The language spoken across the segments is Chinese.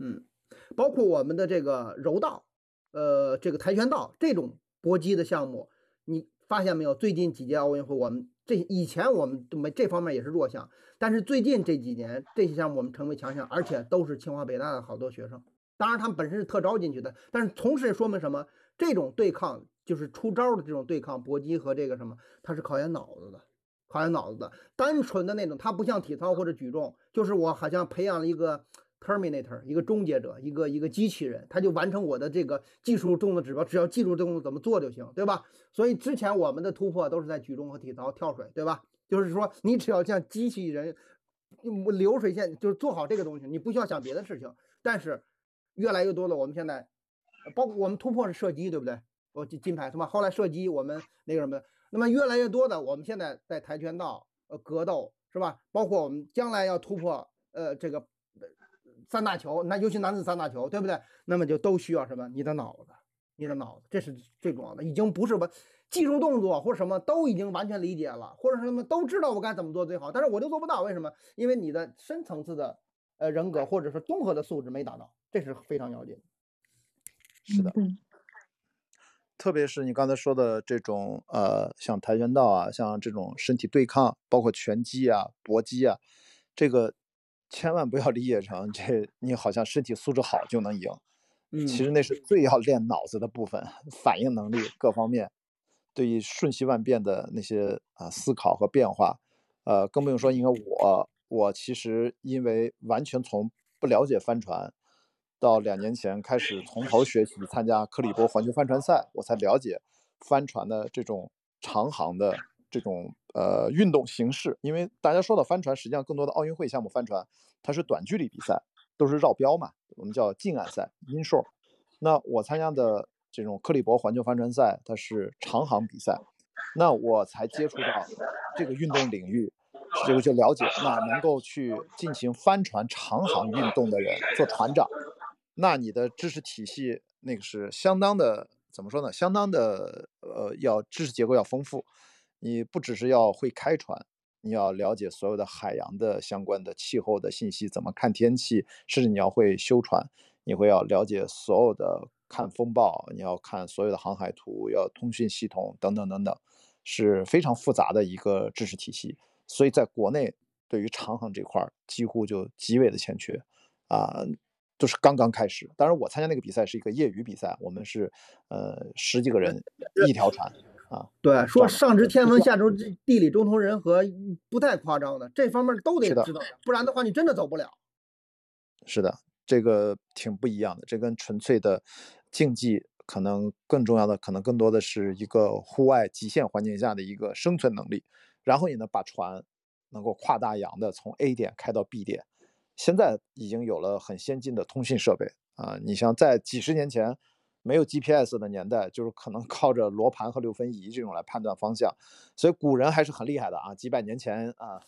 嗯，包括我们的这个柔道，呃，这个跆拳道这种搏击的项目，你发现没有？最近几届奥运会，我们这以前我们都没这方面也是弱项，但是最近这几年这些项目我们成为强项，而且都是清华北大的好多学生。当然，他们本身是特招进去的，但是同时也说明什么？这种对抗就是出招的这种对抗搏击和这个什么，它是考验脑子的，考验脑子的。单纯的那种，它不像体操或者举重，就是我好像培养了一个 Terminator，一个终结者，一个一个机器人，他就完成我的这个技术动作指标，只要记住动作怎么做就行，对吧？所以之前我们的突破都是在举重和体操、跳水，对吧？就是说你只要像机器人流水线，就是做好这个东西，你不需要想别的事情。但是越来越多的，我们现在包括我们突破是射击，对不对？我金金牌是吧？后来射击我们那个什么，那么越来越多的，我们现在在跆拳道、呃格斗是吧？包括我们将来要突破呃这个三大球，那尤其男子三大球，对不对？那么就都需要什么？你的脑子，你的脑子，这是最重要的。已经不是我技术动作或者什么都已经完全理解了，或者什么都知道我该怎么做最好，但是我就做不到，为什么？因为你的深层次的呃人格或者是综合的素质没达到，这是非常要紧的。是的，特别是你刚才说的这种呃，像跆拳道啊，像这种身体对抗，包括拳击啊、搏击啊，这个千万不要理解成这你好像身体素质好就能赢。嗯，其实那是最要练脑子的部分，反应能力各方面，对于瞬息万变的那些啊思考和变化，呃，更不用说，因为我我其实因为完全从不了解帆船。到两年前开始从头学习参加克里伯环球帆船赛，我才了解帆船的这种长航的这种呃运动形式。因为大家说到帆船，实际上更多的奥运会项目帆船它是短距离比赛，都是绕标嘛，我们叫近岸赛 （inshore）。那我参加的这种克里伯环球帆船赛，它是长航比赛，那我才接触到这个运动领域，这个就了解那能够去进行帆船长航运动的人做船长。那你的知识体系那个是相当的，怎么说呢？相当的，呃，要知识结构要丰富。你不只是要会开船，你要了解所有的海洋的相关的气候的信息，怎么看天气，甚至你要会修船，你会要了解所有的看风暴，你要看所有的航海图，要通讯系统等等等等，是非常复杂的一个知识体系。所以在国内，对于长航这块儿几乎就极为的欠缺，啊。都是刚刚开始，当然我参加那个比赛是一个业余比赛，我们是呃十几个人一条船啊。对，说上知天文下知地理中通人和，不太夸张的，这方面都得知道，不然的话你真的走不了。是的，这个挺不一样的，这跟纯粹的竞技可能更重要的，可能更多的是一个户外极限环境下的一个生存能力，然后你呢把船能够跨大洋的从 A 点开到 B 点。现在已经有了很先进的通信设备啊！你像在几十年前没有 GPS 的年代，就是可能靠着罗盘和六分仪这种来判断方向，所以古人还是很厉害的啊！几百年前啊，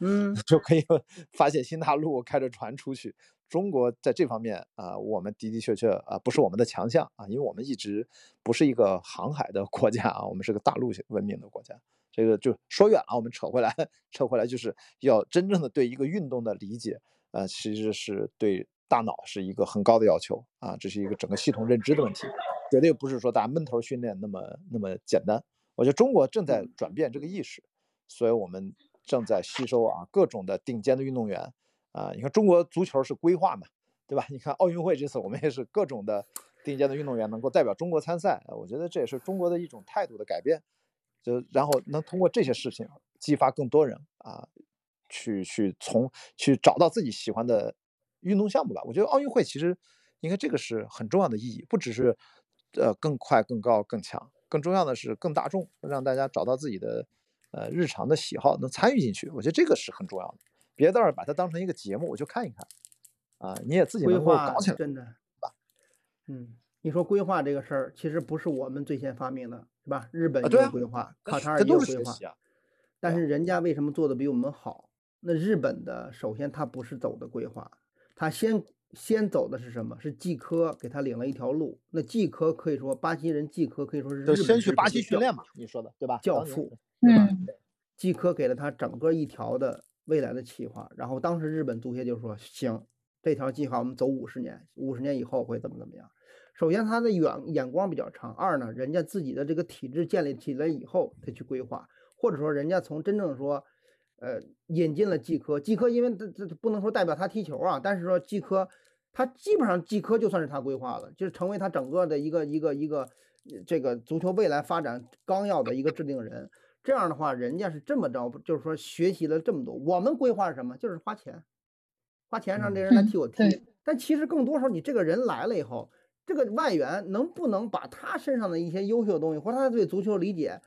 嗯，就可以 发现新大陆，开着船出去。中国在这方面啊，我们的的确确啊，不是我们的强项啊，因为我们一直不是一个航海的国家啊，我们是个大陆文明的国家。这个就说远了，我们扯回来，扯回来就是要真正的对一个运动的理解。呃，其实是对大脑是一个很高的要求啊，这是一个整个系统认知的问题，绝对不是说大家闷头训练那么那么简单。我觉得中国正在转变这个意识，所以我们正在吸收啊各种的顶尖的运动员啊。你看中国足球是规划嘛，对吧？你看奥运会这次我们也是各种的顶尖的运动员能够代表中国参赛，我觉得这也是中国的一种态度的改变，就然后能通过这些事情激发更多人啊。去去从去找到自己喜欢的运动项目吧。我觉得奥运会其实应该这个是很重要的意义，不只是呃更快、更高、更强，更重要的是更大众，让大家找到自己的呃日常的喜好，能参与进去。我觉得这个是很重要的。别到时候把它当成一个节目，我就看一看啊，你也自己能够搞起来，真的吧，嗯，你说规划这个事儿，其实不是我们最先发明的，是吧？日本有规划，卡塔尔也有规划，但是人家为什么做的比我们好？那日本的首先它不是走的规划，他先先走的是什么？是季科给他领了一条路。那季科可以说巴西人季科可以说是先去巴西训练嘛？你说的对吧？教父对吧？季科给了他整个一条的未来的企划。然后当时日本足协就说行，这条计划我们走五十年，五十年以后会怎么怎么样。首先，他的远眼光比较长；二呢，人家自己的这个体制建立起来以后，他去规划，或者说人家从真正说，呃，引进了季科，季科因为这这不能说代表他踢球啊，但是说季科，他基本上季科就算是他规划了，就是成为他整个的一个一个一个这个足球未来发展纲要的一个制定人。这样的话，人家是这么着，就是说学习了这么多，我们规划是什么？就是花钱，花钱让这人来替我 踢。但其实更多时候，你这个人来了以后。这个外援能不能把他身上的一些优秀的东西，或者他对足球理解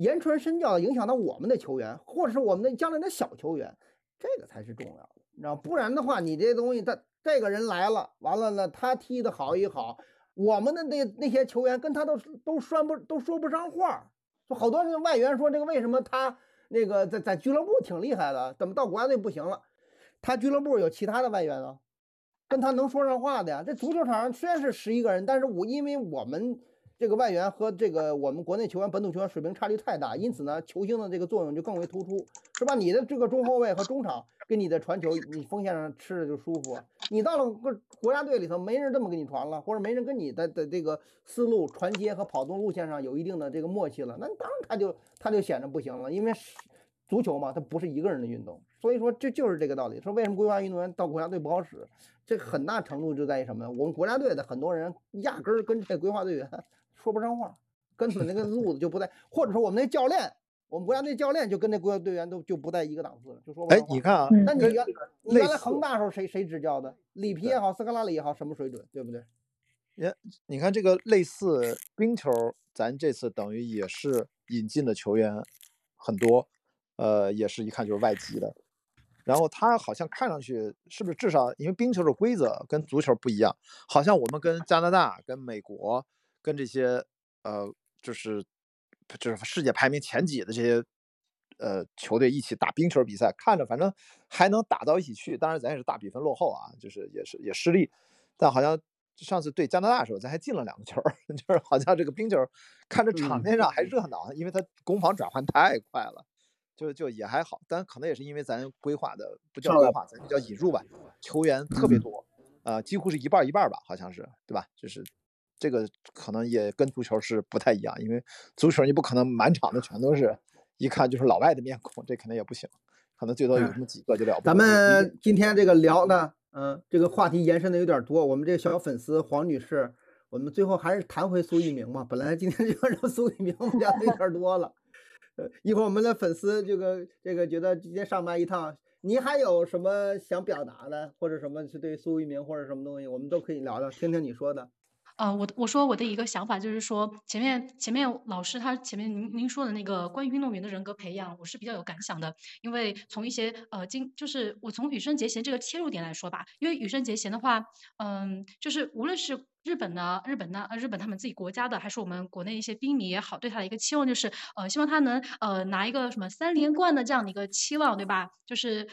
言传身教，影响到我们的球员，或者是我们的将来的小球员，这个才是重要的，你知道？不然的话，你这东西他这个人来了，完了呢，他踢得好也好，我们的那那些球员跟他都都说不都说不上话。就好多外援说，这个为什么他那个在在俱乐部挺厉害的，怎么到国家队不行了？他俱乐部有其他的外援啊。跟他能说上话的呀，这足球场上虽然是十一个人，但是我因为我们这个外援和这个我们国内球员本土球员水平差距太大，因此呢，球星的这个作用就更为突出，是吧？你的这个中后卫和中场给你的传球，你锋线上吃着就舒服。你到了个国家队里头，没人这么给你传了，或者没人跟你的的这个思路传接和跑动路线上有一定的这个默契了，那当然他就他就显得不行了，因为足球嘛，它不是一个人的运动，所以说这就是这个道理。说为什么规划运动员到国家队不好使？这很大程度就在于什么呢？我们国家队的很多人压根儿跟这规划队员说不上话，根本那个路子就不在，或者说我们那教练，我们国家那教练就跟那国家队员都就不在一个档次了，就说哎，你看啊，那你原你原来恒大时候谁谁执教的？里皮也好，斯科拉里也好，什么水准，对不对？也你看这个类似冰球，咱这次等于也是引进的球员很多，呃，也是一看就是外籍的。然后他好像看上去是不是至少因为冰球的规则跟足球不一样，好像我们跟加拿大、跟美国、跟这些呃就是就是世界排名前几的这些呃球队一起打冰球比赛，看着反正还能打到一起去。当然咱也是大比分落后啊，就是也是也失利，但好像上次对加拿大的时候咱还进了两个球，就是好像这个冰球看着场面上还热闹，因为它攻防转换太快了。就就也还好，但可能也是因为咱规划的不叫规划，咱就叫引入吧。球员特别多，呃，几乎是一半一半吧，好像是，对吧？就是这个可能也跟足球是不太一样，因为足球你不可能满场的全都是一看就是老外的面孔，这肯定也不行，可能最多有那么几个就了不。咱们今天这个聊呢，嗯，这个话题延伸的有点多，我们这个小粉丝黄女士，我们最后还是谈回苏翊鸣嘛。本来今天 就让苏翊鸣，我们聊的有点多了。一会儿我们的粉丝这个这个觉得今天上麦一趟，您还有什么想表达的，或者什么是对苏一鸣或者什么东西，我们都可以聊聊，听听你说的。呃，我我说我的一个想法就是说，前面前面老师他前面您您说的那个关于运动员的人格培养，我是比较有感想的，因为从一些呃今就是我从羽生结弦这个切入点来说吧，因为羽生结弦的话，嗯，就是无论是日本的日本的呃日本他们自己国家的，还是我们国内一些兵迷也好，对他的一个期望就是呃希望他能呃拿一个什么三连冠的这样的一个期望，对吧？就是，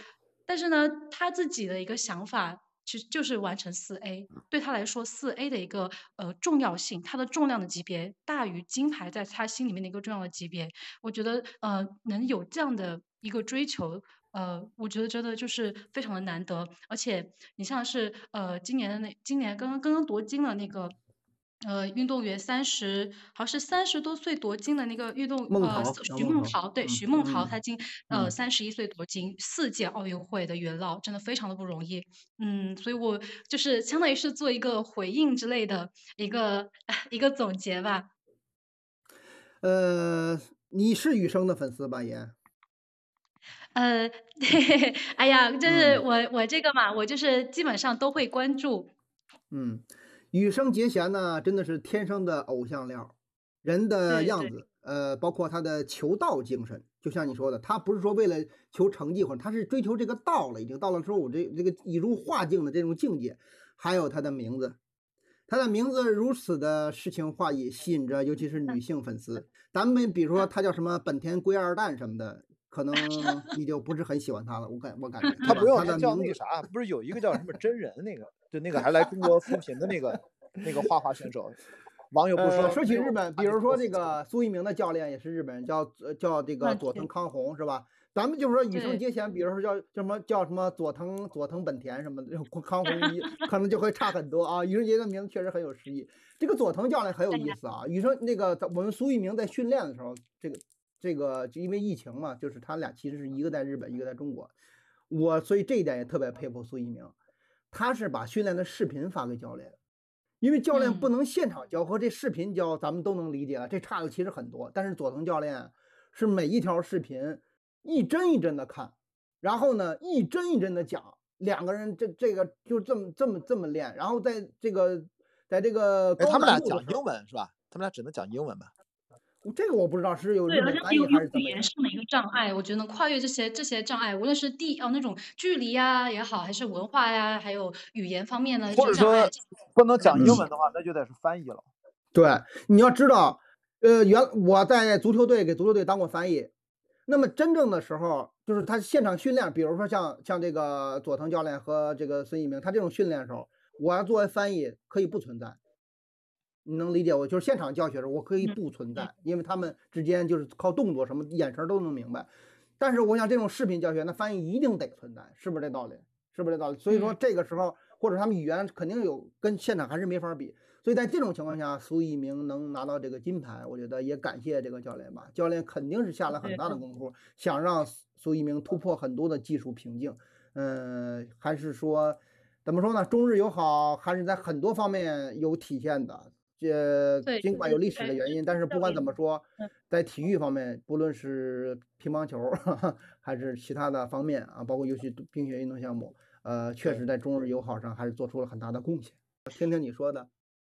但是呢，他自己的一个想法。其实就是完成四 A，对他来说，四 A 的一个呃重要性，它的重量的级别大于金牌，在他心里面的一个重要的级别。我觉得呃能有这样的一个追求，呃，我觉得真的就是非常的难得。而且你像是呃今年的那今年刚刚刚刚夺金了那个。呃，运动员三十，好像是三十多岁夺金的那个运动，呃，徐梦桃，对，徐梦桃，她今呃三十一岁夺金，四届奥运会的元老，真的非常的不容易。嗯，所以我就是相当于是做一个回应之类的一个 一个总结吧。呃，你是雨生的粉丝吧，也？呃，对，哎呀，就是我我这个嘛，我就是基本上都会关注。嗯。羽生结弦呢，真的是天生的偶像料，人的样子，呃，包括他的求道精神，就像你说的，他不是说为了求成绩，或者他是追求这个道了，已经到了说我这这个已入化境的这种境界。还有他的名字，他的名字如此的诗情画意，吸引着尤其是女性粉丝。咱们比如说他叫什么本田龟二蛋什么的，可能你就不是很喜欢他了。我感我感觉他不用叫那个啥，不是有一个叫什么真人那个。就那个还来中国扶贫的那个那个花滑选手，网友不说。说起日本，比如说这个苏一鸣的教练也是日本人，叫叫这个佐藤康弘是吧？咱们就是说羽生对结弦，比如说叫叫什么叫什么佐藤佐藤本田什么的，康弘一可能就会差很多啊。羽生结弦的名字确实很有诗意。这个佐藤教练很有意思啊，羽生那个咱我们苏一鸣在训练的时候，这个这个就因为疫情嘛，就是他俩其实是一个在日本，一个在中国。我所以这一点也特别佩服苏一鸣，他是把训练的视频发给教练，因为教练不嗯能现场教和这视频教，咱们都能理解了，这差的其实很多。但是佐藤教练是每一条视频一帧一帧的看，然后呢一帧一帧的讲，两个人这这个就这么这么这么练，然后在这个在这个哎，他们俩讲英文是吧？他们俩只能讲英文吧？这个我不知道是有对，好像有语。言上的一个障碍，我觉得能跨越这些这些障碍，无论是地哦那种距离呀也好，还是文化呀，还有语言方面的这或者说，不能讲英嗯文的话，那就得是翻译了。对，你要知道，呃，原我在足球队给足球队当过翻译，那么真正的时候，就是他现场训练，比如说像像这个佐藤教练和这个孙一鸣，他这种训练的时候，我要作为翻译可以不存在，你能理解我？就是现场教学的时候，我可以嗯不存在，因为他们之间就是靠动作什么眼神儿都能明白。但是我想这种视频教学，那翻译一定得存在，是不是这道理？是不是这道理？所以说嗯这个时候或者他们语言肯定有跟现场还是没法比。所以在这种情况下，苏翊鸣能拿到这个金牌，我觉得也感谢这个教练吧。教练肯定是下了很大的功夫，想让苏苏翊鸣突破很多的技术瓶颈。嗯，还是说怎么说呢？中日友好还是在很多方面有体现的。这尽管有历史的原因，但是不管怎么说嗯，在体育方面，不论是乒乓球还是其他的方面啊，包括尤其冰雪运动项目，呃，确实在中日友好上还是做出了很大的贡献。听听你说的。